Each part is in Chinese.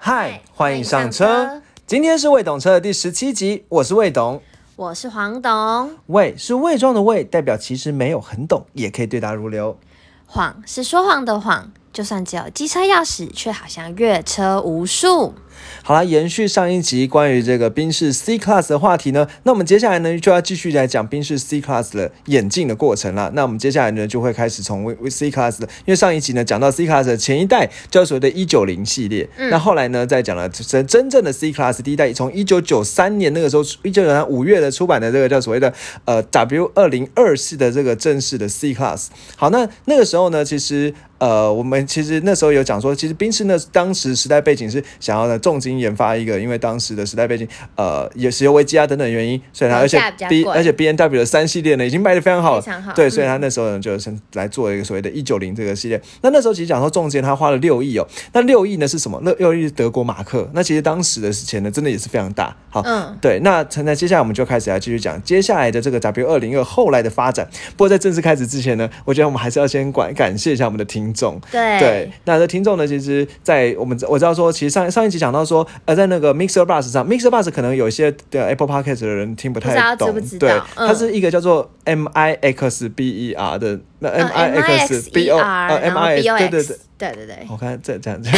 嗨，欢迎上车。今天是未懂车的第十七集，我是魏董。我是黄董，魏是伪装的魏，代表其实没有很懂，也可以对答如流。谎是说谎的谎，就算只有机车钥匙，却好像越车无数。好了，延续上一集关于这个宾士 C Class 的话题呢，那我们接下来呢就要继续来讲宾士 C Class 的演进的过程了。那我们接下来呢就会开始从 C Class 的，因为上一集呢讲到 C Class 的前一代叫所谓的一九零系列，那后来呢再讲了真真正的 C Class 第一代，从一九九三年那个时候一九九三五月的出版的这个叫所谓的呃 W 二零二系的这个正式的 C Class。好，那那个时候呢，其实。呃，我们其实那时候有讲说，其实宾士那当时时代背景是想要呢重金研发一个，因为当时的时代背景，呃，也石油危机啊等等原因，所以它而且 B 而且 B N W 的三系列呢已经卖的非常好，非常好，对，所以他那时候呢就是来做一个所谓的一九零这个系列。那那时候其实讲说重金他花了六亿哦，那六亿呢是什么？六六亿是德国马克，那其实当时的钱呢真的也是非常大。好，嗯，对，那那接下来我们就开始来继续讲接下来的这个 W 二零二后来的发展。不过在正式开始之前呢，我觉得我们还是要先感感谢一下我们的听众，对。对，那这听众呢？其实，在我们我知道说，其实上上一集讲到说，呃，在那个 Mixer Bus 上，Mixer Bus 可能有一些的 Apple Podcast 的人听不太懂，对，它是一个叫做 M I X B E R 的，那 M I X B O 呃 M I S 对对对对对对，我看这这样子，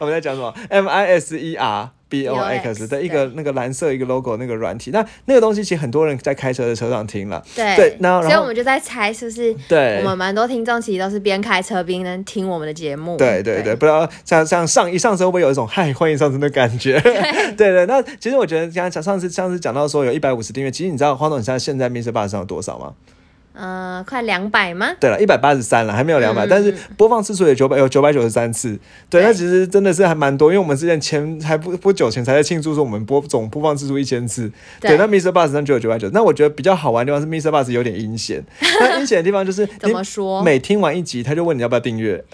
我们在讲什么？M I S E R。B O X 的一个那个蓝色一个 logo 那个软体，那那个东西其实很多人在开车的车上听了，对，那所以我们就在猜是不是？对，我们蛮多听众其实都是边开车边能听我们的节目。对对对，不知道像像上一上车会不会有一种嗨 欢迎上车的感觉？对对，那其实我觉得刚刚上次上次讲到说有一百五十订阅，其实你知道黄总你现在现在 Mr. Bus 上有多少吗？呃，快两百吗？对了，一百八十三了，还没有两百，但是播放次数也九百，有九百九十三次。对，那其实真的是还蛮多，因为我们之前前还不不久前才在庆祝说我们播总播放次数一千次。对，那 Mr. Bus 上就有九百九。那我觉得比较好玩的地方是 Mr. Bus 有点阴险。那阴险的地方就是怎么说？每听完一集，他就问你要不要订阅，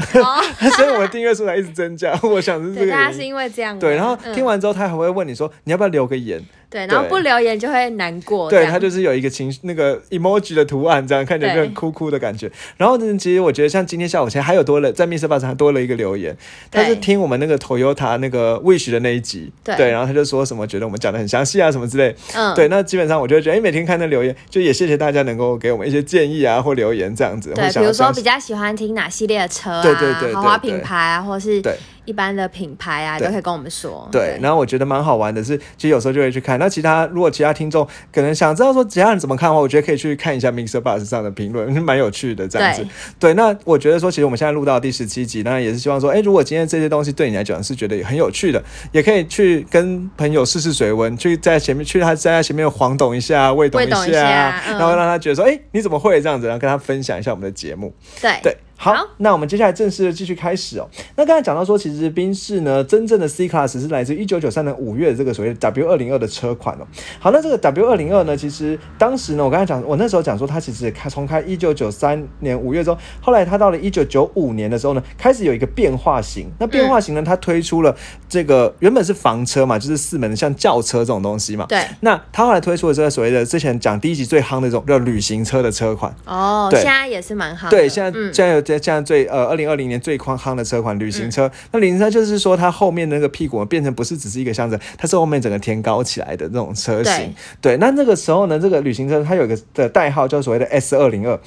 所以我的订阅数才一直增加。我想是这个。大家是因为这样。对，然后听完之后，他还会问你说你要不要留个言。对，然后不留言就会难过。对他就是有一个情那个 emoji 的图案，这样看起来就很哭哭的感觉。然后呢，其实我觉得像今天下午前还有多了，在 Mr. Bus 上多了一个留言，他是听我们那个 Toyota 那个 Wish 的那一集，对，然后他就说什么觉得我们讲的很详细啊什么之类。嗯，对，那基本上我就觉得，哎，每天看那留言，就也谢谢大家能够给我们一些建议啊或留言这样子。对，比如说比较喜欢听哪系列的车啊，对对对，豪华品牌啊，或是对。一般的品牌啊，都可以跟我们说。对，然后我觉得蛮好玩的是，其实有时候就会去看。那其他如果其他听众可能想知道说其他人怎么看的话，我觉得可以去看一下 Mixer Bus 上的评论，蛮有趣的这样子。对，那我觉得说，其实我们现在录到第十七集，当然也是希望说，哎，如果今天这些东西对你来讲是觉得很有趣的，也可以去跟朋友试试水温，去在前面去他在他前面晃动一下，喂懂一下，然后让他觉得说，哎，你怎么会这样子？然后跟他分享一下我们的节目。对对。好，那我们接下来正式的继续开始哦。那刚才讲到说，其实宾士呢，真正的 C Class 是来自一九九三年五月的这个所谓 W 二零二的车款哦。好，那这个 W 二零二呢，其实当时呢，我刚才讲，我那时候讲说，它其实开从开一九九三年五月中，后来它到了一九九五年的时候呢，开始有一个变化型。那变化型呢，它推出了这个原本是房车嘛，就是四门的像轿车这种东西嘛。对。那它后来推出了这个所谓的之前讲第一集最夯的这种叫旅行车的车款。哦，对，现在也是蛮夯。对，现在现在有在现在最呃。二零二零年最宽夯的车款旅行车，那旅行车就是说它后面那个屁股变成不是只是一个箱子，它是后面整个填高起来的那种车型。对，那那个时候呢，这个旅行车它有一个的代号叫所谓的 S 二零二。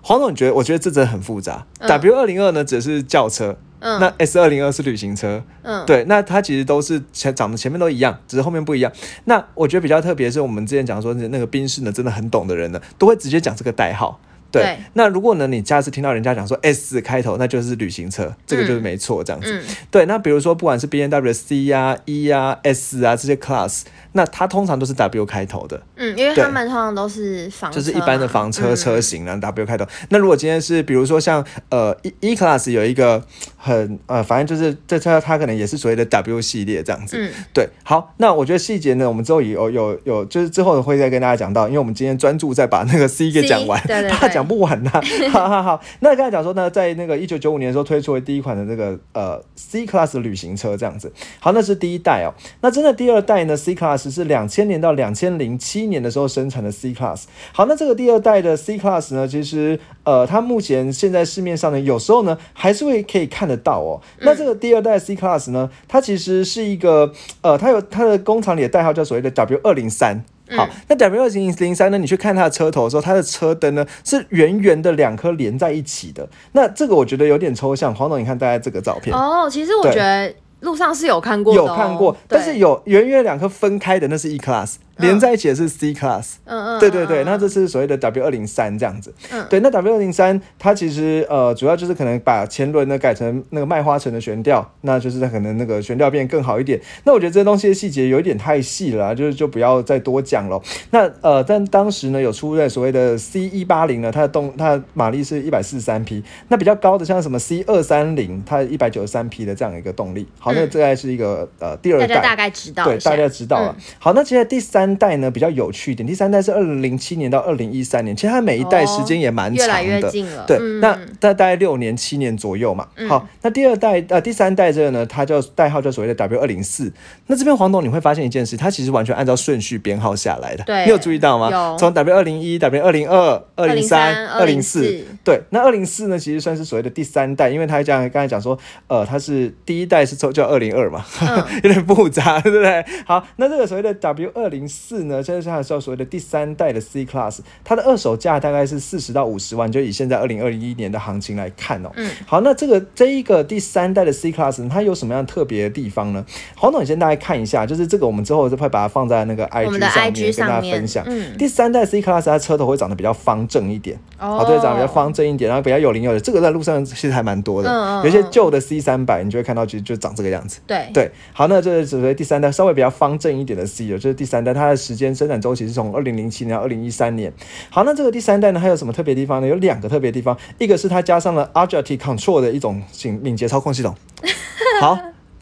黄总，你觉得？我觉得这真的很复杂。W 二零二呢只是轿车，那 S 二零二是旅行车。嗯，对，那它其实都是前长得前面都一样，只是后面不一样。那我觉得比较特别是我们之前讲说那个宾士呢，真的很懂的人呢，都会直接讲这个代号。对，那如果呢，你下次听到人家讲说 S 开头，那就是旅行车，这个就是没错，这样子。对，那比如说不管是 B N W C 呀、E 呀、S 啊这些 class。那它通常都是 W 开头的，嗯，因为他们通常都是房，就是一般的房车车型然后 W 开头。那如果今天是比如说像呃 E E Class 有一个很呃，反正就是这车它可能也是所谓的 W 系列这样子，嗯，对。好，那我觉得细节呢，我们之后有有有，就是之后会再跟大家讲到，因为我们今天专注在把那个 C 给讲完，对对，把它讲讲不完呐。好好好，那刚才讲说呢，在那个一九九五年的时候推出了第一款的这个呃 C Class 旅行车这样子。好，那是第一代哦。那真的第二代呢？C Class 是两千年到两千零七年的时候生产的 C Class。好，那这个第二代的 C Class 呢，其实呃，它目前现在市面上呢，有时候呢还是会可以看得到哦。那这个第二代 C Class 呢，它其实是一个呃，它有它的工厂里的代号叫所谓的 W 二零三。好，那 W 二零零三呢？你去看它的车头的时候，它的车灯呢是圆圆的两颗连在一起的。那这个我觉得有点抽象。黄总，你看大家这个照片哦，其实我觉得路上是有看过，有看过，但是有圆圆两颗分开的，那是 E Class。连在一起的是 C Class，嗯嗯，对对对，那这是所谓的 W 二零三这样子，嗯，对，那 W 二零三它其实呃主要就是可能把前轮呢改成那个麦花臣的悬吊，那就是它可能那个悬吊变更好一点。那我觉得这些东西的细节有一点太细了，就是就不要再多讲了。那呃，但当时呢有出在所谓的 C 一八零呢，它的动它的马力是一百四十三匹，那比较高的像什么 C 二三零，它一百九十三匹的这样一个动力。好，那这概是一个呃第二代，大家大概知道，对，大家知道了。好，那接下来第三代呢比较有。趣一点，第三代是二零零七年到二零一三年，其实它每一代时间也蛮长的，对，那大大概六年七年左右嘛。好，那第二代呃第三代这个呢，它叫代号叫所谓的 W 二零四。那这边黄董你会发现一件事，它其实完全按照顺序编号下来的，对，你有注意到吗？从 W 二零一、W 二零二、二零三、二零四，对，那二零四呢，其实算是所谓的第三代，因为它讲刚才讲说，呃，它是第一代是叫叫二零二嘛，有点复杂，对不对？好，那这个所谓的 W 二零四呢，就是。它叫所谓的第三代的 C Class，它的二手价大概是四十到五十万，就以现在二零二一年的行情来看哦。嗯，好，那这个这一个第三代的 C Class，它有什么样特别的地方呢？黄总，你先大概看一下，就是这个我们之后就会把它放在那个 IG 上面跟大家分享。嗯，第三代 C Class 它车头会长得比较方正一点，哦，对，长得比较方正一点，然后比较有棱有的。这个在路上其实还蛮多的，有些旧的 C 三百，你就会看到其实就长这个样子。对对，好，那这是所谓第三代稍微比较方正一点的 C 了，就是第三代它的时间生产周期是从二零零。零七年、二零一三年，好，那这个第三代呢，它有什么特别地方呢？有两个特别地方，一个是它加上了 Agility Control 的一种敏敏捷操控系统。好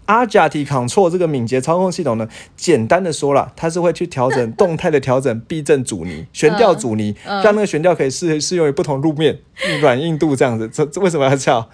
，Agility Control 这个敏捷操控系统呢，简单的说了，它是会去调整动态的调整避震阻尼、悬吊阻尼，让那个悬吊可以适适用于不同路面软硬度这样子。这这为什么要叫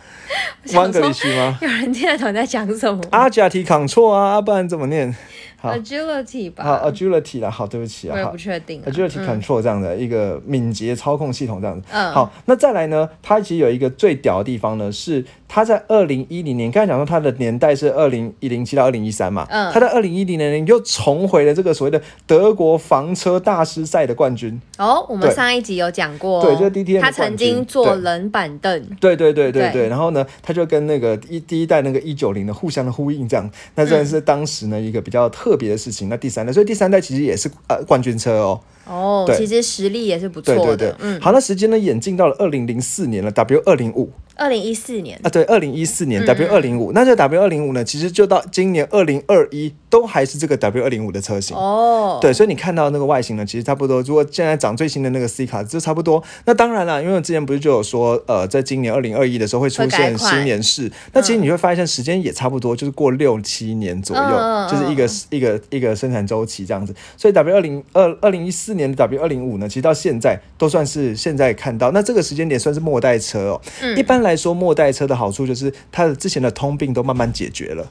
One l i s h 吗？有人听得懂在讲什么？Agility Control 啊，不然怎么念？Agility 吧，好，Agility 啦，好，对不起啊，我也不确定，Agility Control 这样的一个敏捷操控系统这样子，嗯，好，那再来呢，它其实有一个最屌的地方呢，是它在二零一零年，刚才讲说他的年代是二零一零七到二零一三嘛，嗯，他在二零一零年又重回了这个所谓的德国房车大师赛的冠军。哦，我们上一集有讲过，对，就 D T M，他曾经坐冷板凳，对对对对对，然后呢，他就跟那个一第一代那个一九零的互相的呼应，这样，那真的是当时呢一个比较特别的事情。那第三代，所以第三代其实也是呃冠军车哦。哦，其实实力也是不错的。对对对，嗯。好，那时间呢演进到了二零零四年了，W 二零五。二零一四年啊，对，二零一四年 W 二零五，那这 W 二零五呢，其实就到今年二零二一都还是这个 W 二零五的车型哦。对，所以你看到那个外形呢，其实差不多。如果现在涨最新的那个 C 卡，就差不多。那当然了，因为我之前不是就有说，呃，在今年二零二一的时候会出现新年式，那其实你会发现时间也差不多，就是过六七年左右，就是一个一个一个生产周期这样子。所以 W 二零二二零一四年的 W 二零五呢，其实到现在都算是现在看到，那这个时间点算是末代车哦。嗯，一般。来说，末代车的好处就是它的之前的通病都慢慢解决了。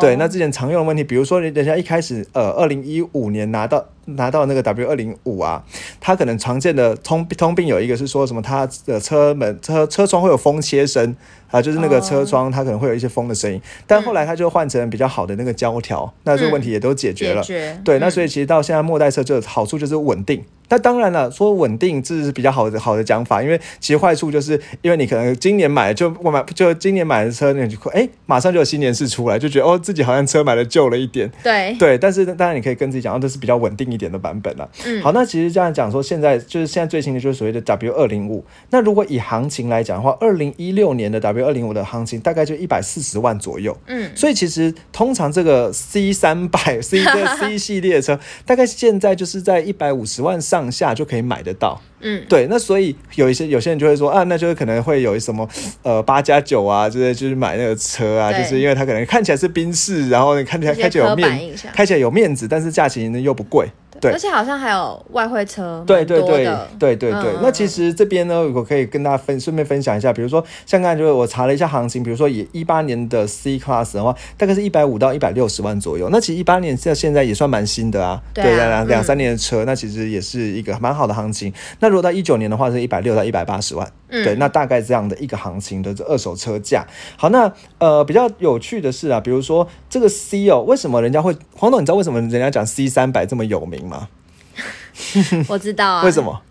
对，那之前常用的问题，比如说人家一开始，呃，二零一五年拿到拿到那个 W 二零五啊，它可能常见的通通病有一个是说什么，它的车门车车窗会有风切声啊，就是那个车窗它可能会有一些风的声音。但后来它就换成比较好的那个胶条，那这个问题也都解决了。对，那所以其实到现在末代车就好处就是稳定。那当然了，说稳定这是比较好的好的讲法，因为其实坏处就是因为你可能今年买就我买 就今年买的车，你就哎马上就有新年式出来，就觉得哦自己好像车买的旧了一点。对对，但是当然你可以跟自己讲，哦这是比较稳定一点的版本了。嗯，好，那其实这样讲说，现在就是现在最新的就是所谓的 W 二零五。那如果以行情来讲的话，二零一六年的 W 二零五的行情大概就一百四十万左右。嗯，所以其实通常这个 C 三百 C 的 C 系列车，大概现在就是在一百五十万上。下就可以买得到，嗯，对，那所以有一些有些人就会说啊，那就是可能会有什么呃八加九啊，就是就是买那个车啊，就是因为它可能看起来是宾士，然后看起来开起来有面，开起来有面子，但是价钱呢又不贵。对而且好像还有外汇车，对对对对对对嗯，那其实这边呢，我可以跟大家分顺便分享一下，比如说像刚才就是我查了一下行情，比如说以一八年的 C Class 的话，大概是一百五到一百六十万左右。那其实一八年现现在也算蛮新的啊，对啊两两嗯三年的车，那其实也是一个蛮好的行情。那如果到一九年的话，是一百六到一百八十万。嗯对，那大概这样的一个行情的这二手车价。好，那呃比较有趣的是啊，比如说这个 C 哦，为什么人家会黄董？你知道为什么人家讲 C 三百这么有名吗？我知道啊。为什？么？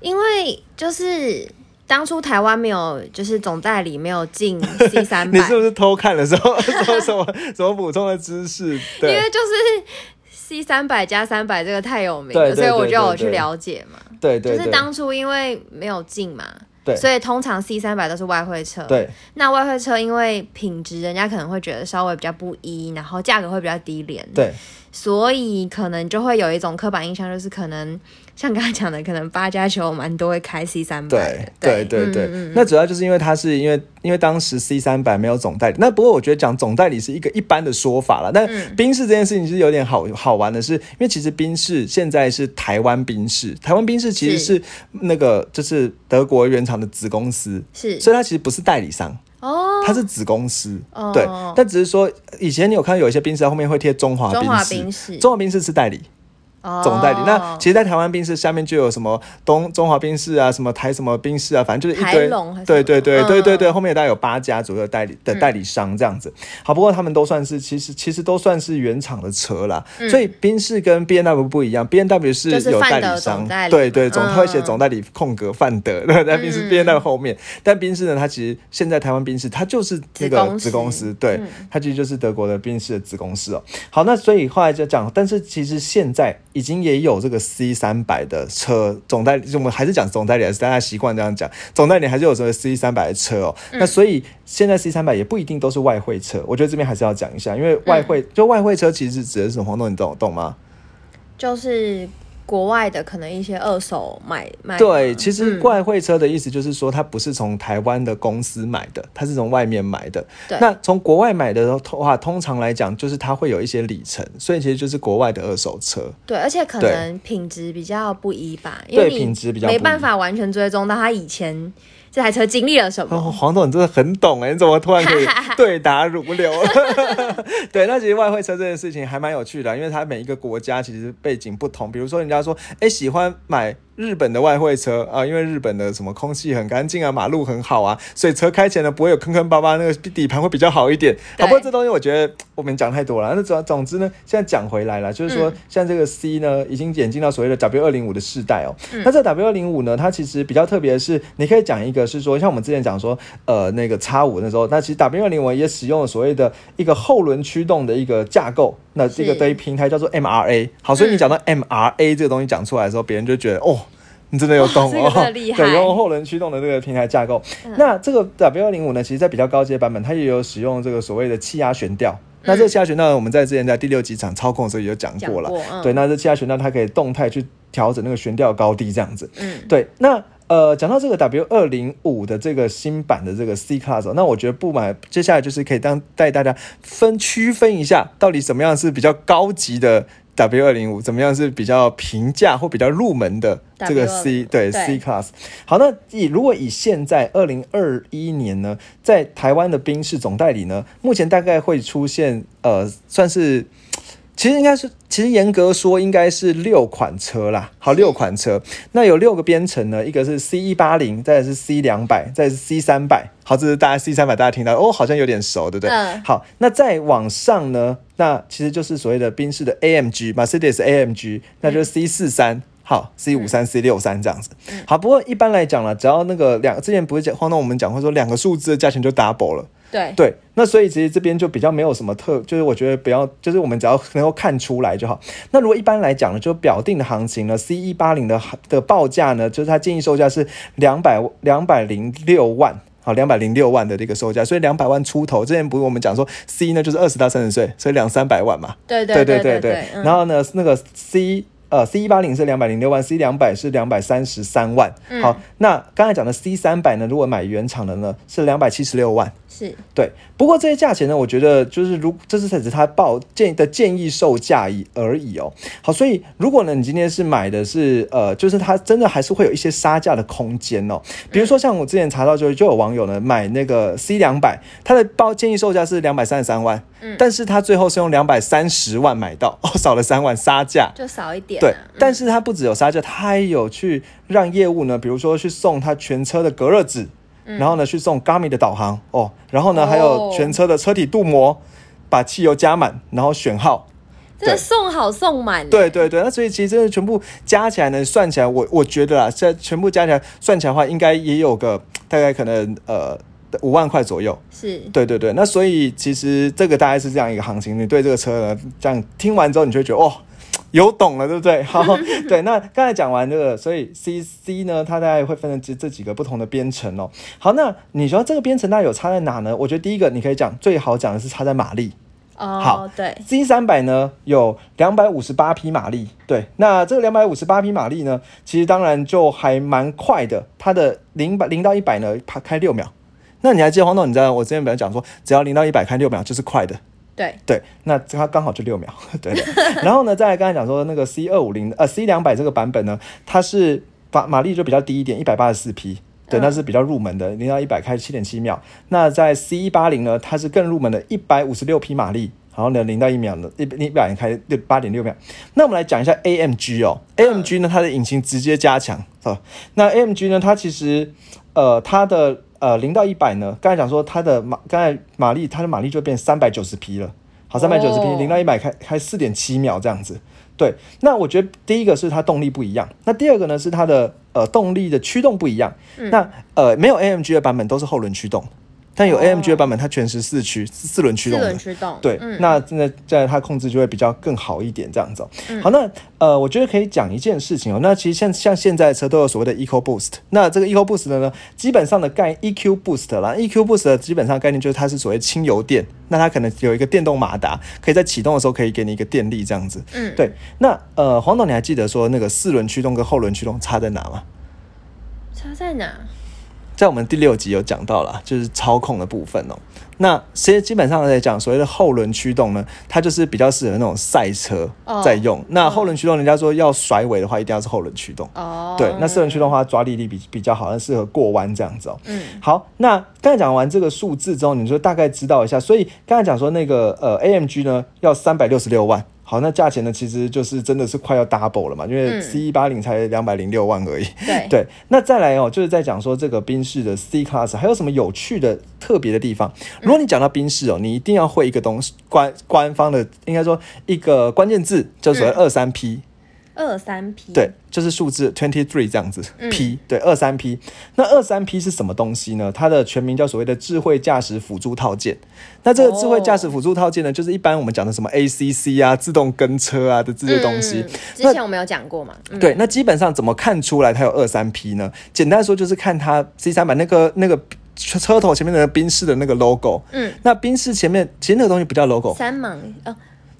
因为就是当初台湾没有，就是总代理没有进 C 三百，你是不是偷看的时候 什么什么什么补充的知识？因对为就是 C 三百加三百这个太有名了，所以我就有去了解嘛。对对对，就是当初因为没有进嘛，对。所以通常 C 三百都是外汇车。，对。那外汇车因为品质，人家可能会觉得稍微比较不一，然后价格会比较低廉，对。所以可能就会有一种刻板印象，就是可能像刚才讲的，可能八加九蛮多会开 C 三百对的。对对对。嗯嗯，那主要就是因为它是因为因为当时 C 三百没有总代理，那不过我觉得讲总代理是一个一般的说法了。但嗯。宾士这件事情是有点好好玩的是，因为其实宾士现在是台湾宾士，台湾宾士其实是是。那个就是德国原厂的子公司，是。所以它其实不是代理商。哦，它是子公司，哦。对，但只是说以前你有看到有一些冰室它后面会贴中华中华宾士，中华冰室是代理，哦总代理。那其实，在台湾宾士下面就有什么东中华宾士啊，什么台什么宾士啊，反正就是一台堆龙还是。对对对对对对，嗯后面大概有八家左右代理的代理商这样子。好，不过他们都算是其实其实都算是原厂的车啦。所以宾士跟 B N W 不一样，B N W 是有代理商对对，总会写总代理空格范德，对，在宾士嗯 B N W 后面。但宾士呢，它其实现在台湾宾士它就是那个子公司对嗯，它其实就是德国的宾士的子公司哦。好，那所以后来就讲，但是其实现在已经也有这个 C 三百的车总代理，就我们还是讲总代理，还是大家习惯这样讲，总代理还是有这个 C 三百的车哦。那所以现在 C 三百也不一定都是外汇车，我觉得这边还是要讲一下，因为外汇、就外汇车其实指的是什么？黄豆，你懂懂吗？就是国外的可能一些二手买卖嘛。对，其实嗯外汇车的意思就是说，它不是从台湾的公司买的，它是从外面买的。对那从国外买的话，通常来讲，就是它会有一些里程，所以其实就是国外的二手车。对，而且可能品质比较不一吧，因为品质比较没办法完全追踪到它以前这台车经历了什么。哦，黄总你真的很懂哎，你怎么突然可以 对答如流？对，那其实外汇车这件事情还蛮有趣的，因为它每一个国家其实背景不同。比如说，人家说，哎，喜欢买日本的外汇车啊，因为日本的什么空气很干净啊，马路很好啊，所以车开起来呢不会有坑坑巴巴，那个底盘会比较好一点。对好，不过这东西我觉得我们讲太多了。那总总之呢，现在讲回来了，就是说，嗯像这个 C 呢，已经演进到所谓的 W 二零五的世代哦。嗯那这 W 二零五呢，它其实比较特别的是，你可以讲一个是说，像我们之前讲说，呃，那个叉五那时候，那其实 W 二零五也使用了所谓的一个后轮驱动的一个架构，那这个对于平台叫做 MRA。好，所以你嗯讲到 MRA 这个东西讲出来的时候，别人就觉得哦。你真的有懂 哦对，用后轮驱动的这个平台架构。那这个 W 二零五呢，其实在比较高阶版本，它也有使用这个所谓的气压悬吊。那这个气压悬吊呢，我们在之前在第六集场操控的时候也有讲过了。对，那这气压悬吊它可以动态去调整那个悬吊高低这样子。嗯，对，那呃，讲到这个 W 二零五的这个新版的这个 C Class，、哦、那我觉得不买，接下来就是可以当带大家分区分一下，到底什么样是比较高级的 W 二零五，怎么样是比较平价或比较入门的这个 C 对对 C Class。好，那以如果以现在二零二一年呢，在台湾的宾士总代理呢，目前大概会出现呃，算是。其实应该是，其实严格说应该是六款车啦。好，六款车，那有六个编程呢，一个是 C 一八零，再是 C 两百，再是 C 三百。好，这是大家 C 三百，大家听到哦，好像有点熟，对不对？嗯好，那再往上呢，那其实就是所谓的宾士的 AMG Mercedes AMG，那就是 C 四三。好，C 五三、C 六三这样子。好，不过一般来讲了，只要那个两之前不是讲，晃动我们讲过说两个数字的价钱就 double 了。对，对，那所以其实这边就比较没有什么特，就是我觉得不要，就是我们只要能够看出来就好。那如果一般来讲呢，就表定的行情呢，C 一八零的的报价呢，就是它建议售价是两百两百零六万。好，两百零六万的这个售价，所以两百万出头。之前不是我们讲说 C 呢就是二十到三十岁，所以两三百万嘛。对对对对对嗯然后呢，那个 C 呃 C 一八零是两百零六万，C 两百是两百三十三万。嗯好，那刚才讲的 C 三百呢，如果买原厂的呢是两百七十六万，是对，不过这些价钱呢，我觉得就是如这是只是它报建议的建议售价已而已哦。好，所以如果呢你今天是买的是呃，就是它真的还是会有一些杀价的空间哦。比如说像我之前查到就就有网友呢买那个 C 两百，它的报建议售价是两百三十三万，嗯，但是他最后是用两百三十万买到，哦，少了三万杀价，就少一点。对，但是他不只有杀价，他还有去让业务呢，比如说去送他全车的隔热纸。然后呢，去送 Garmin 的导航哦，然后呢，还有全车的车体镀膜，把汽油加满，然后选号，这送好送满。对对对，那所以其实真的全部加起来呢，算起来，我我觉得啦，这全部加起来算起来的话，应该也有个大概可能呃五万块左右。是，对对对，那所以其实这个大概是这样一个行情。你对这个车呢，这样听完之后，你就会觉得哦。有懂了，对不对？好，对，那刚才讲完这个，所以 C C 呢，它大概会分成这这几个不同的编程哦。好，那你说这个编程它有差在哪呢？我觉得第一个你可以讲最好讲的是差在马力。哦，好，对，C 三百呢有两百五十八匹马力，对，那这个两百五十八匹马力呢，其实当然就还蛮快的，它的零百零到一百呢，它开六秒。那你还记得黄总？你知道我之前本来讲说，只要零到一百开六秒就是快的。对对，那它刚好就六秒，对的。然后呢，再来刚才讲说那个 C 二五零呃 C 两百这个版本呢，它是马马力就比较低一点，一百八十四匹，对，那是比较入门的，零到一百开七点七秒。那在 C 一八零呢，它是更入门的，一百五十六匹马力，然后呢零到一秒呢一一百开六八点六秒。那我们来讲一下 AMG 哦，AMG 呢它的引擎直接加强啊，那 AMG 呢它其实呃它的。呃，零到一百呢？刚才讲说它的马，刚才马力，它的马力就变三百九十匹了。好，三百九十匹，零到一百开开四点七秒这样子。对，那我觉得第一个是它动力不一样，那第二个呢是它的呃动力的驱动不一样。那呃没有 AMG 的版本都是后轮驱动。但有 AMG 的版本，它全时四驱，四轮驱动的。四轮驱动。对，那现在在它控制就会比较更好一点，这样子。好，那呃，我觉得可以讲一件事情哦。那其实像像现在车都有所谓的 Eco Boost，那这个 Eco Boost 的呢，基本上的概 EQ Boost 啦，EQ Boost 的基本上概念就是它是所谓轻油电，那它可能有一个电动马达，可以在启动的时候可以给你一个电力这样子。嗯，对。那呃，黄总，你还记得说那个四轮驱动跟后轮驱动差在哪吗？差在哪？在我们第六集有讲到了，就是操控的部分哦。那其实基本上来讲，所谓的后轮驱动呢，它就是比较适合那种赛车在用。那后轮驱动，人家说要甩尾的话，一定要是后轮驱动。哦，对。那四轮驱动的话，抓地力比比较好，适合过弯这样子哦。嗯。好，那刚才讲完这个数字之后，你就大概知道一下。所以刚才讲说那个呃 AMG 呢，要三百六十六万。好，那价钱呢，其实就是真的是快要 double 了嘛，因为 C 一八零才两百零六万而已。对 对，那再来哦，就是在讲说这个宾士的 C Class 还有什么有趣的、特别的地方。如果你讲到宾士哦，你一定要会一个东西，官官方的应该说一个关键字，叫做二三 P。二三 P 对，就是数字 twenty three 这样子，P 对二三 P，那二三 P 是什么东西呢？它的全名叫所谓的智慧驾驶辅助套件。那这个智慧驾驶辅助套件呢，就是一般我们讲的什么 ACC 啊、自动跟车啊的这些东西。之前我们有讲过嘛？对，那基本上怎么看出来它有二三 P 呢？简单说就是看它 C 三百那个那个车头前面的宾士的那个 logo。嗯，那宾士前面其实那个东西不叫 logo，三芒哦。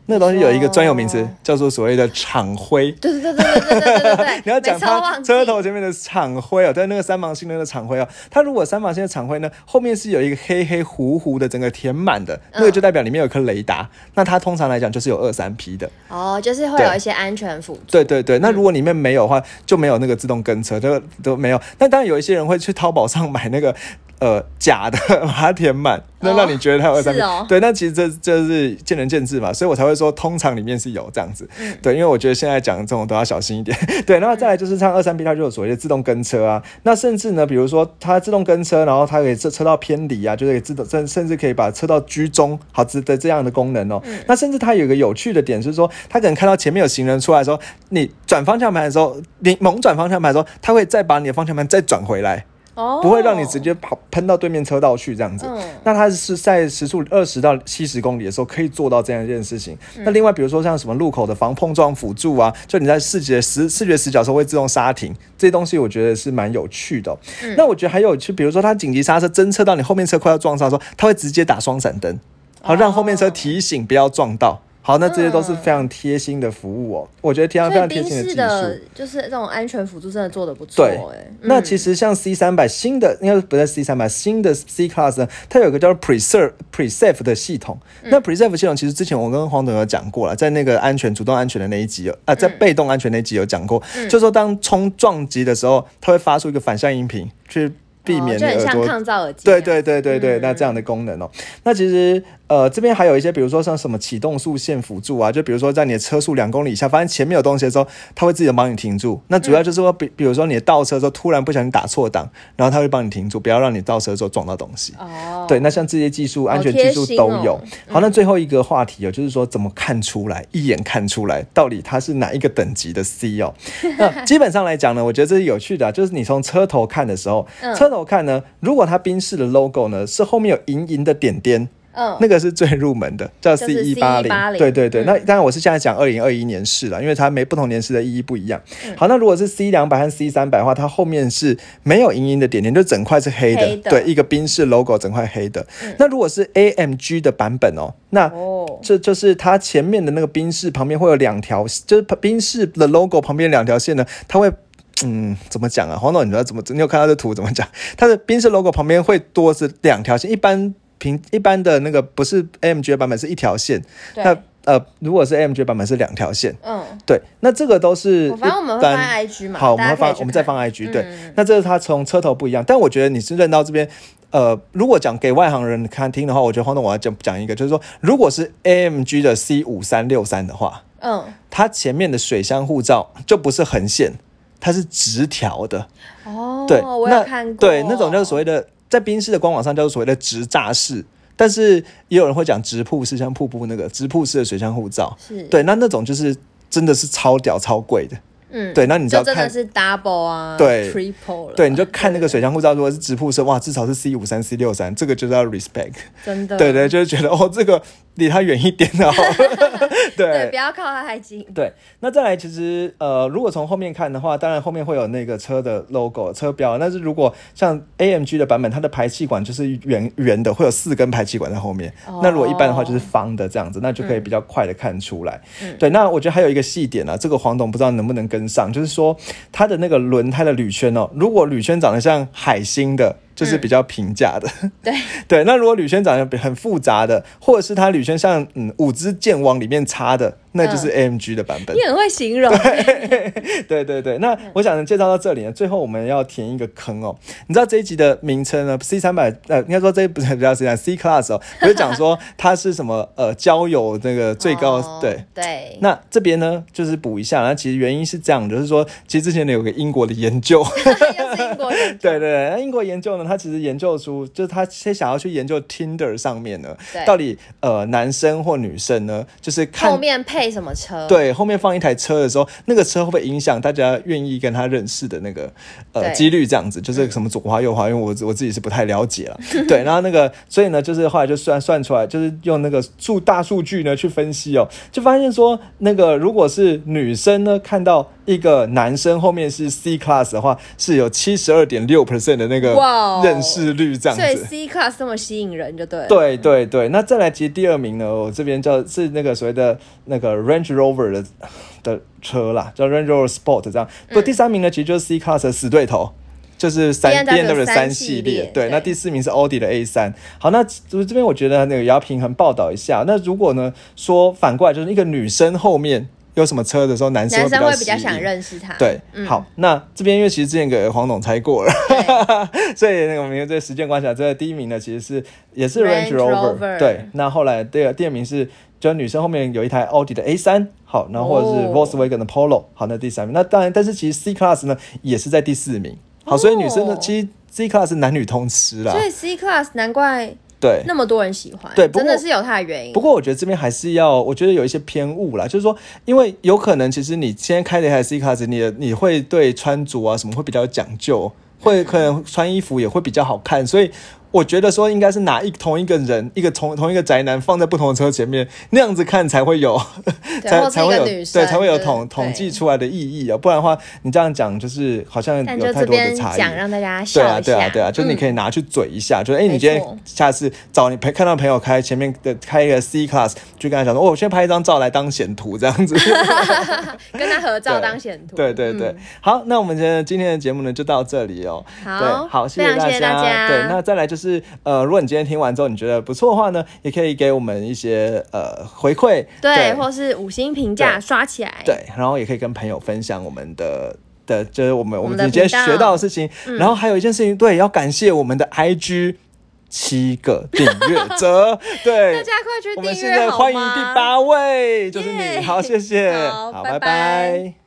那东西有一个专有名词，叫做所谓的厂徽。对对对对对对对对。你要讲它车头前面的厂徽哦，在那个三芒星的那个厂徽哦，它如果三芒星的厂徽呢，后面是有一个黑黑糊糊的，整个填满的，那个就代表里面有颗雷达。那它通常来讲就是有二三 P 的。哦，就是会有一些安全辅助。对对对，那如果里面没有的话，就没有那个自动跟车，都都没有。那当然有一些人会去淘宝上买那个。呃，假的 把它填满，那让你觉得它有二三对，那其实这这是见仁见智嘛，所以我才会说通常里面是有这样子，对，因为我觉得现在讲这种都要小心一点，对，然后再来就是像二三 B 它就有所谓的自动跟车啊，那甚至呢，比如说它自动跟车，然后它可以车车道偏离啊，就可以自动甚甚至可以把车道居中，好值得这样的功能哦，那甚至它有一个有趣的点是说，它可能看到前面有行人出来的时候，你转方向盘的时候，你猛转方向盘的时候，它会再把你的方向盘再转回来。不会让你直接跑喷到对面车道去这样子，那它是在时速二十到七十公里的时候可以做到这样一件事情。那另外比如说像什么路口的防碰撞辅助啊，就你在视觉视视觉死角时候会自动刹停，这些东西我觉得是蛮有趣的。那我觉得还有就比如说它紧急刹车侦测到你后面车快要撞上的时候，它会直接打双闪灯，好让后面车提醒不要撞到。好，那这些都是非常贴心的服务哦，我觉得非常非常贴心的技术。就是这种安全辅助真的做的不错。对，那其实像 C 三百新的，应该不是 C 三百新的 C Class 呢，它有个叫 Preserve Preserve 的系统。那 Preserve 系统其实之前我跟黄总有讲过了，在那个安全主动安全的那一集有啊，在被动安全那一集有讲过，就说当冲撞击的时候，它会发出一个反向音频去。避免耳朵抗噪耳机，对对对对对，那这样的功能哦，那其实呃这边还有一些，比如说像什么启动速线辅助啊，就比如说在你的车速两公里以下，发现前面有东西的时候，它会自己帮你停住。那主要就是说，比比如说你倒车的时候突然不小心打错档，然后它会帮你停住，不要让你倒车的时候撞到东西。哦，对，那像这些技术、安全技术都有。好，那最后一个话题哦，就是说怎么看出来，一眼看出来到底它是哪一个等级的 C 哦？那基本上来讲呢，我觉得这是有趣的，就是你从车头看的时候，车头看呢，如如果它宾士的 logo 呢是后面有银银的点点，嗯，那个是最入门的，叫 C 一八零，对对对。那当然我是现在讲二零二一年式了，因为它每不同年式的意义不一样。好，那如果是 C 两百和 C 三百的话，它后面是没有银银的点点，就整块是黑的，对，一个宾士 logo 整块黑的。那如果是 AMG 的版本哦，那这就是它前面的那个宾士旁边会有两条，就是宾士的 logo 旁边两条线呢，它会。嗯，怎么讲啊？黄总，你知道怎么？你有看到这图怎么讲？它的宾士 logo 旁边会多是两条线，一般平一般的那个不是 AMG 版本是一条线，那呃，如果是 AMG 版本是两条线，嗯，对，那这个都是反正我们会放 IG 嘛，好，我们会放，我们再放 IG，对，那这是它从车头不一样，但我觉得你是认到这边，呃，如果讲给外行人看听的话，我觉得黄总我要讲讲一个，就是说，如果是 AMG 的 C 五三六三的话，嗯，它前面的水箱护罩就不是横线。它是直条的。哦，对，我有看过，对，那种就是所谓的在宾士的官网上叫做所谓的直炸式，但是也有人会讲直瀑式，像瀑布那个直瀑式的水箱护罩，是。对，那那种就是真的是超屌超贵的。嗯，对，那你知道真的是 double 啊，对，triple 了，对，你就看那个水箱护照，如果是直瀑式，哇，至少是 C 五三 C 六三，这个就是要 respect，真的，对对，就是觉得哦，这个离它远一点哦，对，不要靠它太近。对，那再来，其实呃，如果从后面看的话，当然后面会有那个车的 logo 车标，但是如果像 AMG 的版本，它的排气管就是圆圆的，会有四根排气管在后面。那如果一般的话就是方的这样子，那就可以比较快的看出来。对，那我觉得还有一个细点啊，这个黄董不知道能不能跟。上就是说，它的那个轮胎的铝圈哦，如果铝圈长得像海星的。就是比较平价的，对 对。那如果铝圈长得很复杂的，或者是它铝圈像嗯五支箭往里面插的，那就是 AMG 的版本。你很会形容。对对对。那我想介绍到这里呢，最后我们要填一个坑哦。你知道这一集的名称呢？C 三百呃，应该说这不是比较 C 三 C Class 哦，不是讲说它是什么呃交友那个最高对对。那这边呢就是补一下，那其实原因是这样，就是说其实之前呢有个英国的研究，英国对对，那英国研究呢。他其实研究出，就是他先想要去研究 Tinder 上面呢，到底呃男生或女生呢，就是看后面配什么车，对，后面放一台车的时候，那个车会不会影响大家愿意跟他认识的那个呃几率？这样子就是什么左滑右滑，因为我我自己是不太了解了。对，然后那个所以呢，就是后来就算算出来，就是用那个数大数据呢去分析哦，就发现说那个如果是女生呢看到。一个男生后面是 C class 的话，是有七十二点六 percent 的那个认识率，这样子。所以 C class 这么吸引人，就对。对对对，那再来其实第二名呢，我这边叫是那个所谓的那个 Range Rover 的的车啦，叫 Range Rover Sport 这样。不，第三名呢，其实就是 C class 的死对头，就是三 B M W 三系列。对，那第四名是奥迪的 A 三。好，那这边我觉得那个也要平衡报道一下。那如果呢说反过来，就是一个女生后面。有什么车的时候，男生男生会比较想认识他。对，好，那这边因为其实之前给黄总猜过了，所以那个我们这时间关系，这个第一名呢其实是也是 Range Rover。对，那后来第二第二名是，就女生后面有一台奥迪的 A 三，好，然后或者是 Volkswagen 的 Polo，好，那第三名。那当然，但是其实 C Class 呢也是在第四名。好，所以女生呢，其实 C Class 男女通吃啦。所以 C Class 难怪。对，那么多人喜欢，对，真的是有它的原因。不过我觉得这边还是要，我觉得有一些偏误啦，就是说，因为有可能其实你现在开的一台 C Class，你的你会对穿着啊什么会比较讲究，会可能穿衣服也会比较好看，所以我觉得说应该是哪一同一个人，一个同同一个宅男放在不同的车前面，那样子看才会有，才才会有对才会有统统计出来的意义啊，不然的话你这样讲就是好像有太多的差异。讲让大家对啊对啊对啊，就是你可以拿去嘴一下，就是哎你今天下次找你陪看到朋友开前面的开一个 C class，就跟他讲说哦我先拍一张照来当显图这样子，跟他合照当显图。对对对，好，那我们今天今天的节目呢就到这里哦。好，好谢谢大家。对，那再来就是。是呃，如果你今天听完之后你觉得不错的话呢，也可以给我们一些呃回馈，对，或是五星评价刷起来，对，然后也可以跟朋友分享我们的的，就是我们我们今天学到的事情。然后还有一件事情，对，要感谢我们的 IG 七个订阅者，对，大家快去订阅，我们现在欢迎第八位，就是你，好，谢谢，好，拜拜。